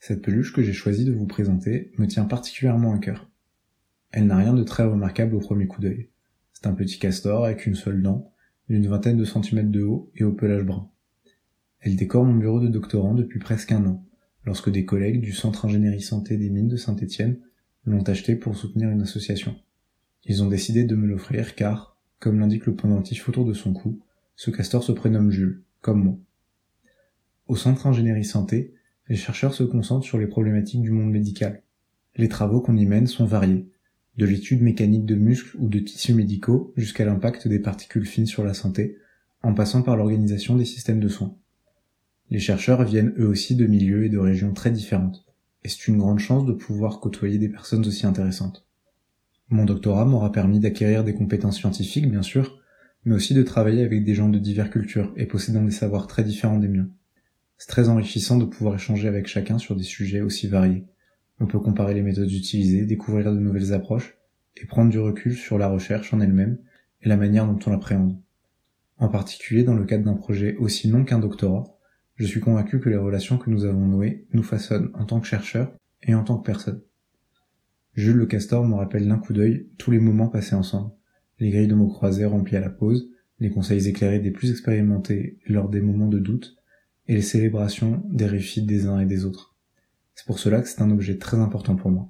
Cette peluche que j'ai choisi de vous présenter me tient particulièrement à cœur. Elle n'a rien de très remarquable au premier coup d'œil. C'est un petit castor avec une seule dent, d'une vingtaine de centimètres de haut et au pelage brun. Elle décore mon bureau de doctorant depuis presque un an, lorsque des collègues du Centre Ingénierie Santé des Mines de Saint-Étienne l'ont acheté pour soutenir une association. Ils ont décidé de me l'offrir car, comme l'indique le pendentif autour de son cou, ce castor se prénomme Jules, comme moi. Au Centre Ingénierie Santé, les chercheurs se concentrent sur les problématiques du monde médical. Les travaux qu'on y mène sont variés, de l'étude mécanique de muscles ou de tissus médicaux jusqu'à l'impact des particules fines sur la santé, en passant par l'organisation des systèmes de soins. Les chercheurs viennent eux aussi de milieux et de régions très différentes, et c'est une grande chance de pouvoir côtoyer des personnes aussi intéressantes. Mon doctorat m'aura permis d'acquérir des compétences scientifiques, bien sûr, mais aussi de travailler avec des gens de diverses cultures et possédant des savoirs très différents des miens. C'est très enrichissant de pouvoir échanger avec chacun sur des sujets aussi variés. On peut comparer les méthodes utilisées, découvrir de nouvelles approches, et prendre du recul sur la recherche en elle-même et la manière dont on l'appréhende. En particulier dans le cadre d'un projet aussi long qu'un doctorat, je suis convaincu que les relations que nous avons nouées nous façonnent en tant que chercheurs et en tant que personnes. Jules Le Castor me rappelle d'un coup d'œil tous les moments passés ensemble, les grilles de mots croisés remplies à la pause, les conseils éclairés des plus expérimentés lors des moments de doute, et les célébrations des réussites des uns et des autres. C'est pour cela que c'est un objet très important pour moi.